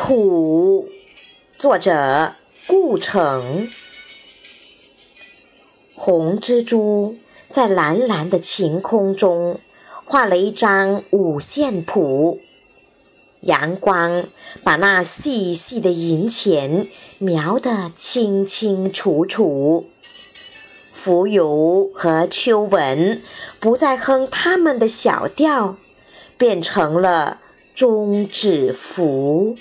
谱，作者顾城。红蜘蛛在蓝蓝的晴空中画了一张五线谱，阳光把那细细的银钱描得清清楚楚。蜉蝣和秋蚊不再哼他们的小调，变成了终止符。